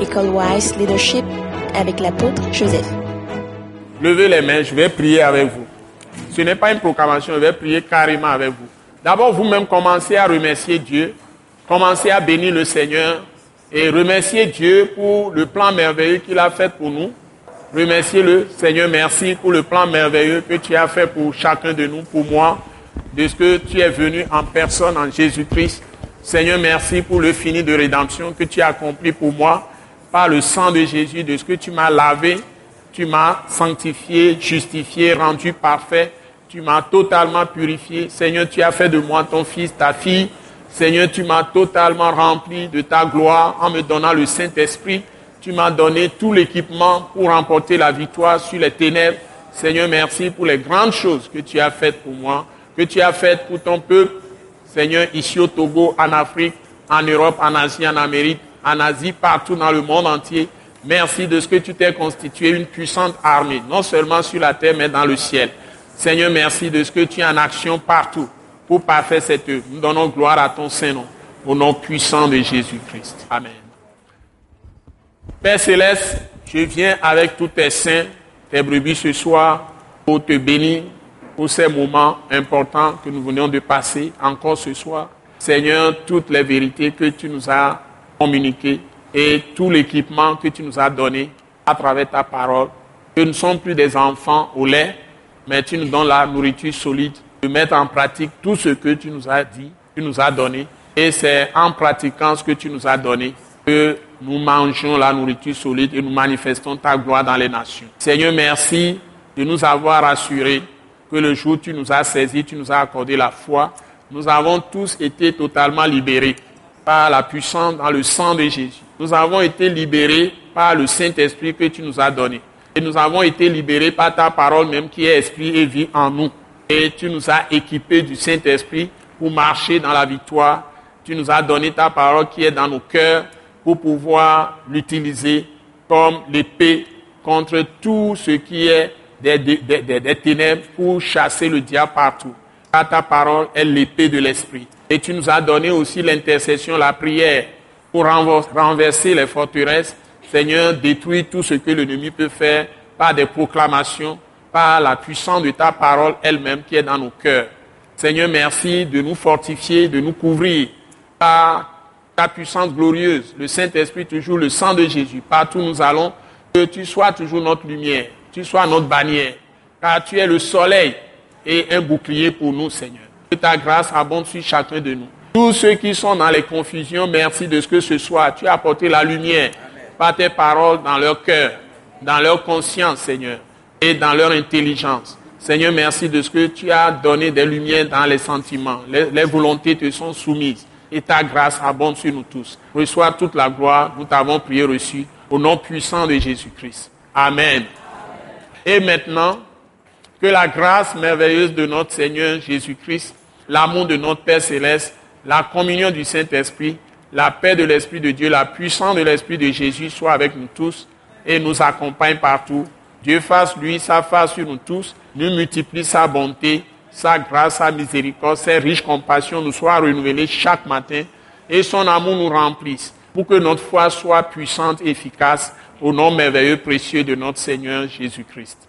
École Wise Leadership avec l'apôtre Joseph. Levez les mains, je vais prier avec vous. Ce n'est pas une proclamation, je vais prier carrément avec vous. D'abord, vous-même, commencez à remercier Dieu, commencez à bénir le Seigneur et remercier Dieu pour le plan merveilleux qu'il a fait pour nous. Remerciez le Seigneur, merci pour le plan merveilleux que tu as fait pour chacun de nous, pour moi, de ce que tu es venu en personne en Jésus-Christ. Seigneur, merci pour le fini de rédemption que tu as accompli pour moi par le sang de Jésus, de ce que tu m'as lavé, tu m'as sanctifié, justifié, rendu parfait, tu m'as totalement purifié. Seigneur, tu as fait de moi ton fils, ta fille. Seigneur, tu m'as totalement rempli de ta gloire en me donnant le Saint-Esprit. Tu m'as donné tout l'équipement pour remporter la victoire sur les ténèbres. Seigneur, merci pour les grandes choses que tu as faites pour moi, que tu as faites pour ton peuple. Seigneur, ici au Togo, en Afrique, en Europe, en Asie, en Amérique, en Asie, partout dans le monde entier. Merci de ce que tu t'es constitué une puissante armée, non seulement sur la terre, mais dans le ciel. Seigneur, merci de ce que tu es en action partout pour parfaire cette œuvre. Nous donnons gloire à ton Saint-Nom, au nom puissant de Jésus-Christ. Amen. Père Céleste, je viens avec tous tes saints, tes brebis ce soir, pour te bénir pour ces moments importants que nous venons de passer encore ce soir. Seigneur, toutes les vérités que tu nous as communiquées et tout l'équipement que tu nous as donné à travers ta parole, nous ne sommes plus des enfants au lait, mais tu nous donnes la nourriture solide, de mettre en pratique tout ce que tu nous as dit, tu nous as donné. Et c'est en pratiquant ce que tu nous as donné que nous mangeons la nourriture solide et nous manifestons ta gloire dans les nations. Seigneur, merci de nous avoir assurés que le jour où tu nous as saisis, tu nous as accordé la foi. Nous avons tous été totalement libérés par la puissance dans le sang de Jésus. Nous avons été libérés par le Saint-Esprit que tu nous as donné. Et nous avons été libérés par ta parole même qui est esprit et vie en nous. Et tu nous as équipés du Saint-Esprit pour marcher dans la victoire. Tu nous as donné ta parole qui est dans nos cœurs pour pouvoir l'utiliser comme l'épée contre tout ce qui est des, des, ténèbres pour chasser le diable partout. Car ta parole est l'épée de l'esprit. Et tu nous as donné aussi l'intercession, la prière pour renverser les forteresses Seigneur, détruis tout ce que l'ennemi peut faire par des proclamations, par la puissance de ta parole elle-même qui est dans nos cœurs. Seigneur, merci de nous fortifier, de nous couvrir par ta puissance glorieuse, le Saint-Esprit, toujours le sang de Jésus. Partout nous allons, que tu sois toujours notre lumière, tu sois notre bannière, car tu es le soleil et un bouclier pour nous, Seigneur. Que ta grâce abonde sur chacun de nous. Tous ceux qui sont dans les confusions, merci de ce que ce soir, tu as apporté la lumière par tes paroles dans leur cœur, dans leur conscience, Seigneur, et dans leur intelligence. Seigneur, merci de ce que tu as donné des lumières dans les sentiments. Les, volontés te sont soumises et ta grâce abonde sur nous tous. Reçois toute la gloire, nous t'avons prié reçu au nom puissant de Jésus-Christ. Amen. Et maintenant, que la grâce merveilleuse de notre Seigneur Jésus-Christ, l'amour de notre Père céleste, la communion du Saint-Esprit la paix de l'Esprit de Dieu, la puissance de l'Esprit de Jésus soit avec nous tous et nous accompagne partout. Dieu fasse, lui, sa face sur nous tous, nous multiplie sa bonté, sa grâce, sa miséricorde, ses riches compassions nous soient renouvelées chaque matin et son amour nous remplisse pour que notre foi soit puissante et efficace au nom merveilleux, précieux de notre Seigneur Jésus-Christ.